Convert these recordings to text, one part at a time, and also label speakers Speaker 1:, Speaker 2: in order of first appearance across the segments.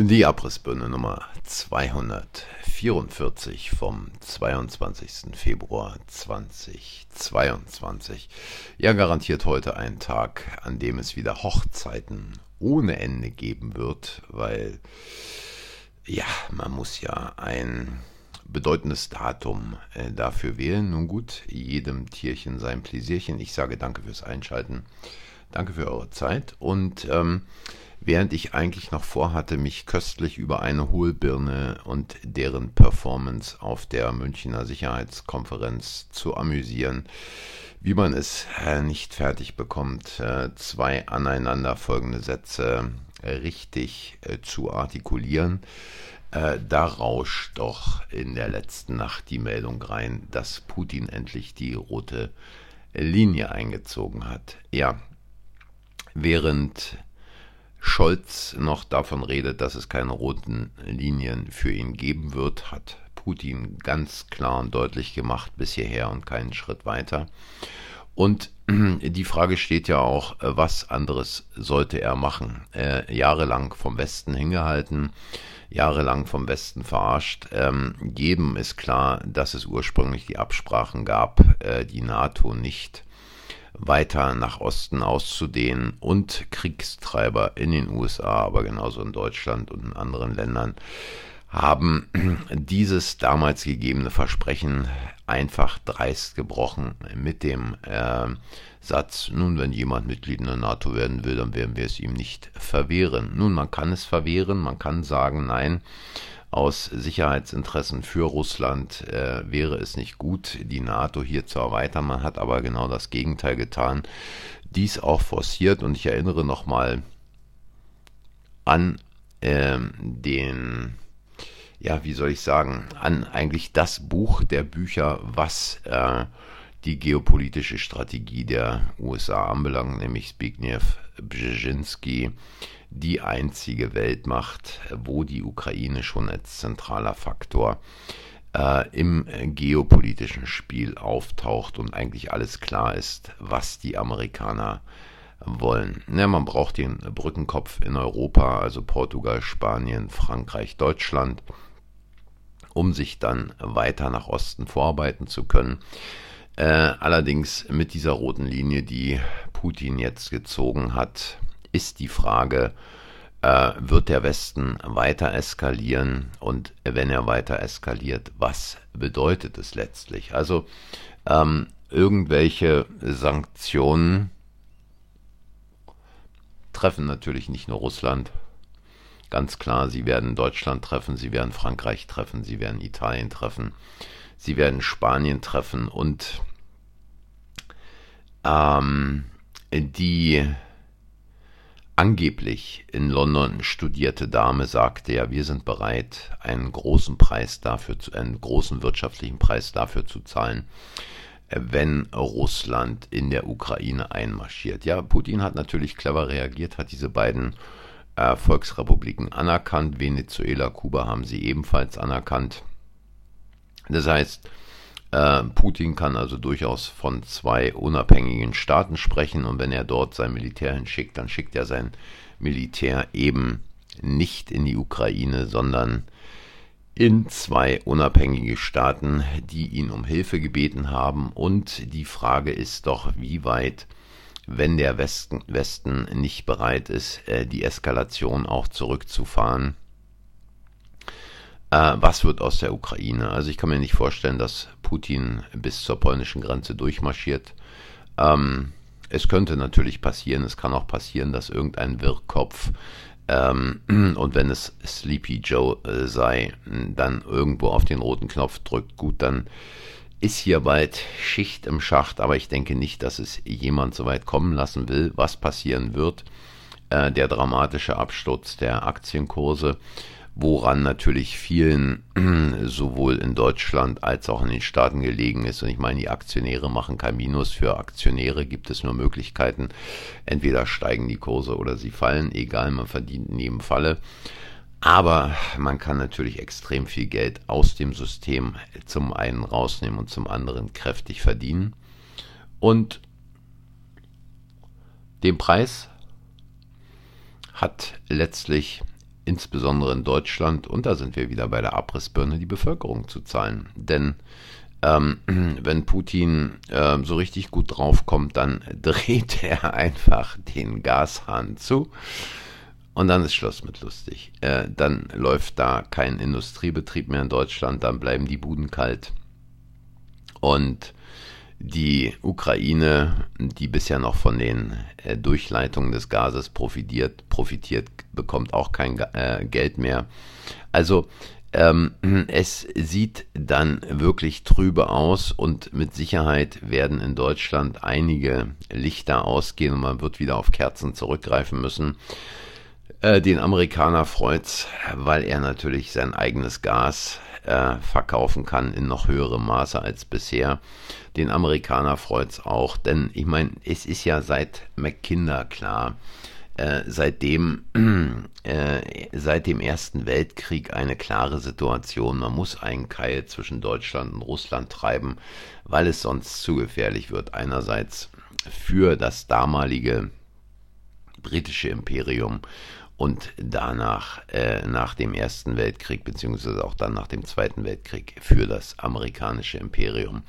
Speaker 1: Die Abrissbirne Nummer 244 vom 22. Februar 2022. Ja, garantiert heute ein Tag, an dem es wieder Hochzeiten ohne Ende geben wird, weil ja, man muss ja ein bedeutendes Datum äh, dafür wählen. Nun gut, jedem Tierchen sein Pläsierchen. Ich sage danke fürs Einschalten. Danke für eure Zeit und ähm, während ich eigentlich noch vorhatte, mich köstlich über eine Hohlbirne und deren Performance auf der Münchner Sicherheitskonferenz zu amüsieren, wie man es äh, nicht fertig bekommt, äh, zwei aneinanderfolgende Sätze richtig äh, zu artikulieren. Da rauscht doch in der letzten Nacht die Meldung rein, dass Putin endlich die rote Linie eingezogen hat. Ja, während Scholz noch davon redet, dass es keine roten Linien für ihn geben wird, hat Putin ganz klar und deutlich gemacht bis hierher und keinen Schritt weiter. Und die Frage steht ja auch, was anderes sollte er machen? Äh, jahrelang vom Westen hingehalten, jahrelang vom Westen verarscht. Ähm, jedem ist klar, dass es ursprünglich die Absprachen gab, äh, die NATO nicht weiter nach Osten auszudehnen und Kriegstreiber in den USA, aber genauso in Deutschland und in anderen Ländern haben dieses damals gegebene Versprechen einfach dreist gebrochen mit dem äh, Satz, nun, wenn jemand Mitglied in der NATO werden will, dann werden wir es ihm nicht verwehren. Nun, man kann es verwehren, man kann sagen, nein, aus Sicherheitsinteressen für Russland äh, wäre es nicht gut, die NATO hier zu erweitern. Man hat aber genau das Gegenteil getan. Dies auch forciert und ich erinnere nochmal an äh, den, ja, wie soll ich sagen, an eigentlich das Buch der Bücher, was äh, die geopolitische Strategie der USA anbelangt, nämlich Zbigniew Brzezinski die einzige Weltmacht, wo die Ukraine schon als zentraler Faktor äh, im geopolitischen Spiel auftaucht und eigentlich alles klar ist, was die Amerikaner wollen. Ja, man braucht den Brückenkopf in Europa, also Portugal, Spanien, Frankreich, Deutschland, um sich dann weiter nach Osten vorarbeiten zu können. Äh, allerdings mit dieser roten Linie, die Putin jetzt gezogen hat, ist die Frage, äh, wird der Westen weiter eskalieren und wenn er weiter eskaliert, was bedeutet es letztlich? Also ähm, irgendwelche Sanktionen treffen natürlich nicht nur Russland. Ganz klar, sie werden Deutschland treffen, sie werden Frankreich treffen, sie werden Italien treffen, sie werden Spanien treffen und ähm, die angeblich in London studierte Dame sagte ja, wir sind bereit, einen großen Preis dafür, einen großen wirtschaftlichen Preis dafür zu zahlen, wenn Russland in der Ukraine einmarschiert. Ja, Putin hat natürlich clever reagiert, hat diese beiden äh, Volksrepubliken anerkannt. Venezuela, Kuba haben sie ebenfalls anerkannt. Das heißt, äh, Putin kann also durchaus von zwei unabhängigen Staaten sprechen und wenn er dort sein Militär hinschickt, dann schickt er sein Militär eben nicht in die Ukraine, sondern in zwei unabhängige Staaten, die ihn um Hilfe gebeten haben. Und die Frage ist doch, wie weit, wenn der Westen, Westen nicht bereit ist, äh, die Eskalation auch zurückzufahren, äh, was wird aus der Ukraine? Also ich kann mir nicht vorstellen, dass Putin bis zur polnischen Grenze durchmarschiert. Ähm, es könnte natürlich passieren, es kann auch passieren, dass irgendein Wirrkopf ähm, und wenn es Sleepy Joe äh, sei, dann irgendwo auf den roten Knopf drückt. Gut, dann ist hier bald Schicht im Schacht, aber ich denke nicht, dass es jemand so weit kommen lassen will. Was passieren wird, äh, der dramatische Absturz der Aktienkurse woran natürlich vielen sowohl in Deutschland als auch in den Staaten gelegen ist. Und ich meine, die Aktionäre machen kein Minus. Für Aktionäre gibt es nur Möglichkeiten. Entweder steigen die Kurse oder sie fallen, egal, man verdient in jedem Falle. Aber man kann natürlich extrem viel Geld aus dem System zum einen rausnehmen und zum anderen kräftig verdienen. Und den Preis hat letztlich insbesondere in Deutschland, und da sind wir wieder bei der Abrissbirne, die Bevölkerung zu zahlen. Denn ähm, wenn Putin äh, so richtig gut draufkommt, dann dreht er einfach den Gashahn zu und dann ist Schluss mit lustig. Äh, dann läuft da kein Industriebetrieb mehr in Deutschland, dann bleiben die Buden kalt. Und die Ukraine, die bisher noch von den äh, Durchleitungen des Gases profitiert, profitiert, bekommt auch kein äh, Geld mehr. Also ähm, es sieht dann wirklich trübe aus und mit Sicherheit werden in Deutschland einige Lichter ausgehen und man wird wieder auf Kerzen zurückgreifen müssen. Äh, den Amerikaner freut's, weil er natürlich sein eigenes Gas äh, verkaufen kann in noch höherem Maße als bisher. Den Amerikaner freut's auch, denn ich meine, es ist ja seit McKinder klar, äh, seitdem, äh, seit dem Ersten Weltkrieg eine klare Situation. Man muss einen Keil zwischen Deutschland und Russland treiben, weil es sonst zu gefährlich wird. Einerseits für das damalige britische Imperium und danach, äh, nach dem Ersten Weltkrieg, beziehungsweise auch dann nach dem Zweiten Weltkrieg, für das amerikanische Imperium.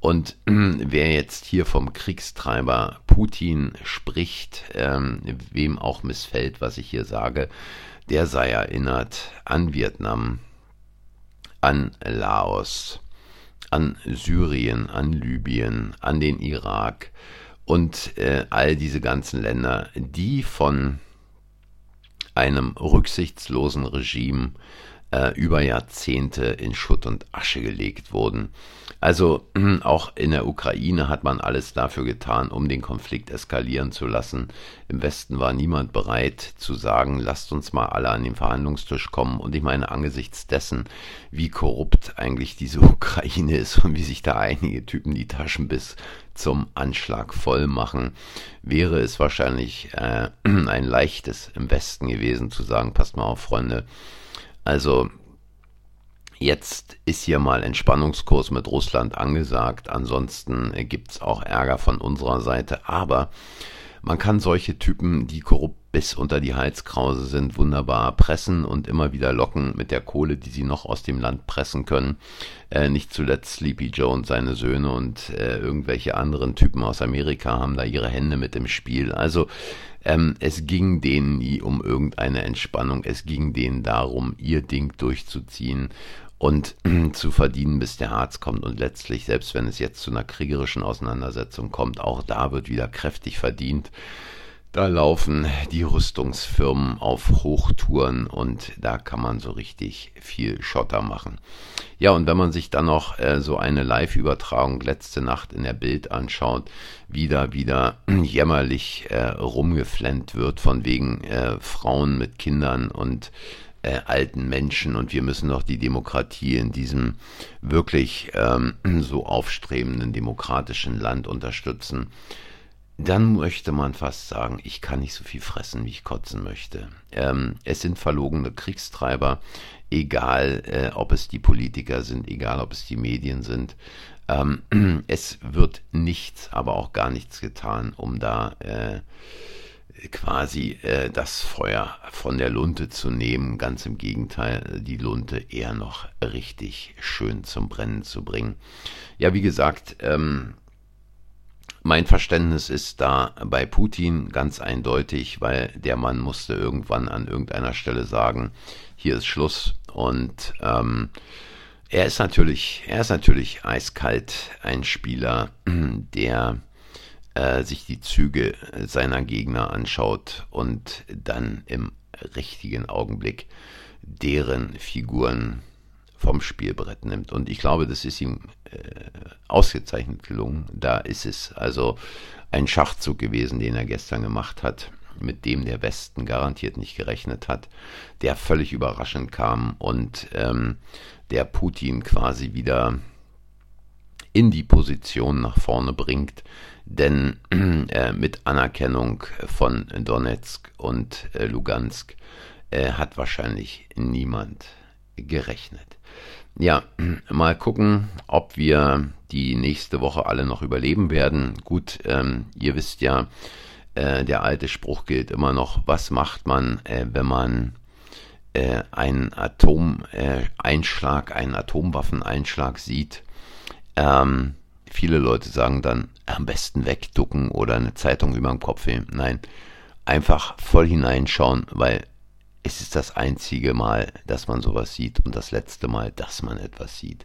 Speaker 1: Und äh, wer jetzt hier vom Kriegstreiber Putin spricht, ähm, wem auch missfällt, was ich hier sage, der sei erinnert an Vietnam, an Laos, an Syrien, an Libyen, an den Irak und äh, all diese ganzen Länder, die von einem rücksichtslosen Regime äh, über Jahrzehnte in Schutt und Asche gelegt wurden. Also auch in der Ukraine hat man alles dafür getan, um den Konflikt eskalieren zu lassen. Im Westen war niemand bereit zu sagen, lasst uns mal alle an den Verhandlungstisch kommen. Und ich meine, angesichts dessen, wie korrupt eigentlich diese Ukraine ist und wie sich da einige Typen die Taschen bis zum Anschlag voll machen, wäre es wahrscheinlich äh, ein leichtes im Westen gewesen zu sagen, passt mal auf, Freunde, also jetzt ist hier mal Entspannungskurs mit Russland angesagt. Ansonsten gibt es auch Ärger von unserer Seite. Aber man kann solche Typen, die korrupt bis unter die Halskrause sind, wunderbar pressen und immer wieder locken mit der Kohle, die sie noch aus dem Land pressen können. Äh, nicht zuletzt Sleepy Joe und seine Söhne und äh, irgendwelche anderen Typen aus Amerika haben da ihre Hände mit im Spiel. Also ähm, es ging denen nie um irgendeine Entspannung, es ging denen darum, ihr Ding durchzuziehen und zu verdienen, bis der Arzt kommt. Und letztlich, selbst wenn es jetzt zu einer kriegerischen Auseinandersetzung kommt, auch da wird wieder kräftig verdient. Da laufen die Rüstungsfirmen auf Hochtouren und da kann man so richtig viel Schotter machen. Ja, und wenn man sich dann noch äh, so eine Live-Übertragung letzte Nacht in der Bild anschaut, wie da wieder jämmerlich äh, rumgeflennt wird von wegen äh, Frauen mit Kindern und äh, alten Menschen und wir müssen doch die Demokratie in diesem wirklich ähm, so aufstrebenden demokratischen Land unterstützen dann möchte man fast sagen, ich kann nicht so viel fressen, wie ich kotzen möchte. Ähm, es sind verlogene Kriegstreiber, egal äh, ob es die Politiker sind, egal ob es die Medien sind. Ähm, es wird nichts, aber auch gar nichts getan, um da äh, quasi äh, das Feuer von der Lunte zu nehmen. Ganz im Gegenteil, die Lunte eher noch richtig schön zum Brennen zu bringen. Ja, wie gesagt, ähm, mein Verständnis ist da bei Putin ganz eindeutig, weil der Mann musste irgendwann an irgendeiner Stelle sagen, hier ist Schluss. Und ähm, er ist natürlich, er ist natürlich eiskalt ein Spieler, der äh, sich die Züge seiner Gegner anschaut und dann im richtigen Augenblick deren Figuren vom Spielbrett nimmt. Und ich glaube, das ist ihm äh, ausgezeichnet gelungen. Da ist es also ein Schachzug gewesen, den er gestern gemacht hat, mit dem der Westen garantiert nicht gerechnet hat, der völlig überraschend kam und ähm, der Putin quasi wieder in die Position nach vorne bringt, denn äh, mit Anerkennung von Donetsk und äh, Lugansk äh, hat wahrscheinlich niemand gerechnet. Ja, mal gucken, ob wir die nächste Woche alle noch überleben werden. Gut, ähm, ihr wisst ja, äh, der alte Spruch gilt immer noch, was macht man, äh, wenn man äh, einen Atomeinschlag, einen Atomwaffeneinschlag sieht, ähm, viele Leute sagen dann, am besten wegducken oder eine Zeitung über dem Kopf nehmen. Nein, einfach voll hineinschauen, weil es ist das einzige Mal, dass man sowas sieht und das letzte Mal, dass man etwas sieht.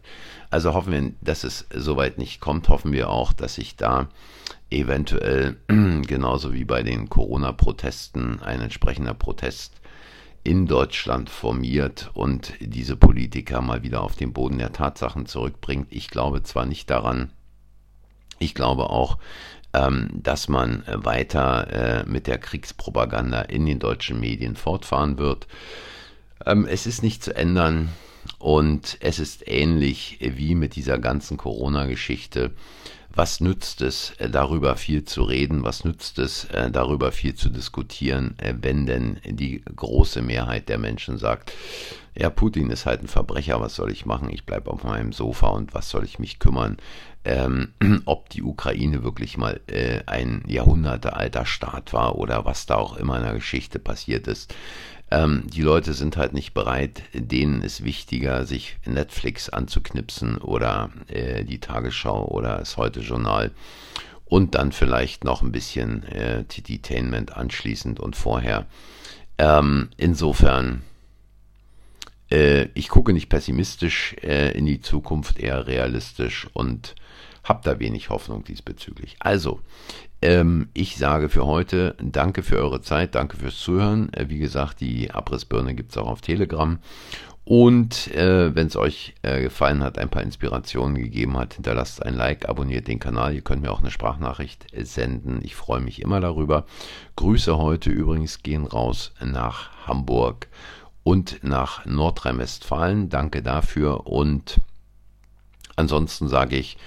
Speaker 1: Also hoffen wir, dass es soweit nicht kommt, hoffen wir auch, dass sich da eventuell genauso wie bei den Corona-Protesten ein entsprechender Protest in Deutschland formiert und diese Politiker mal wieder auf den Boden der Tatsachen zurückbringt. Ich glaube zwar nicht daran, ich glaube auch, dass man weiter äh, mit der Kriegspropaganda in den deutschen Medien fortfahren wird. Ähm, es ist nicht zu ändern und es ist ähnlich wie mit dieser ganzen Corona-Geschichte. Was nützt es, äh, darüber viel zu reden? Was nützt es, äh, darüber viel zu diskutieren, wenn denn die große Mehrheit der Menschen sagt, ja, Putin ist halt ein Verbrecher, was soll ich machen? Ich bleibe auf meinem Sofa und was soll ich mich kümmern? ähm, ob die Ukraine wirklich mal äh, ein jahrhundertealter Staat war oder was da auch immer in der Geschichte passiert ist. Ähm, die Leute sind halt nicht bereit, denen ist wichtiger, sich Netflix anzuknipsen oder äh, die Tagesschau oder das Heute-Journal und dann vielleicht noch ein bisschen äh, Entertainment anschließend und vorher. Ähm, insofern, äh, ich gucke nicht pessimistisch äh, in die Zukunft, eher realistisch und habe da wenig Hoffnung diesbezüglich. Also, ähm, ich sage für heute danke für eure Zeit, danke fürs Zuhören. Äh, wie gesagt, die Abrissbirne gibt es auch auf Telegram. Und äh, wenn es euch äh, gefallen hat, ein paar Inspirationen gegeben hat, hinterlasst ein Like, abonniert den Kanal. Ihr könnt mir auch eine Sprachnachricht äh, senden. Ich freue mich immer darüber. Grüße heute übrigens gehen raus nach Hamburg und nach Nordrhein-Westfalen. Danke dafür. Und ansonsten sage ich,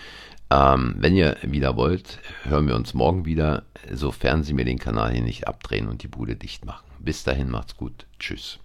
Speaker 1: ähm, wenn ihr wieder wollt, hören wir uns morgen wieder, sofern Sie mir den Kanal hier nicht abdrehen und die Bude dicht machen. Bis dahin macht's gut. Tschüss.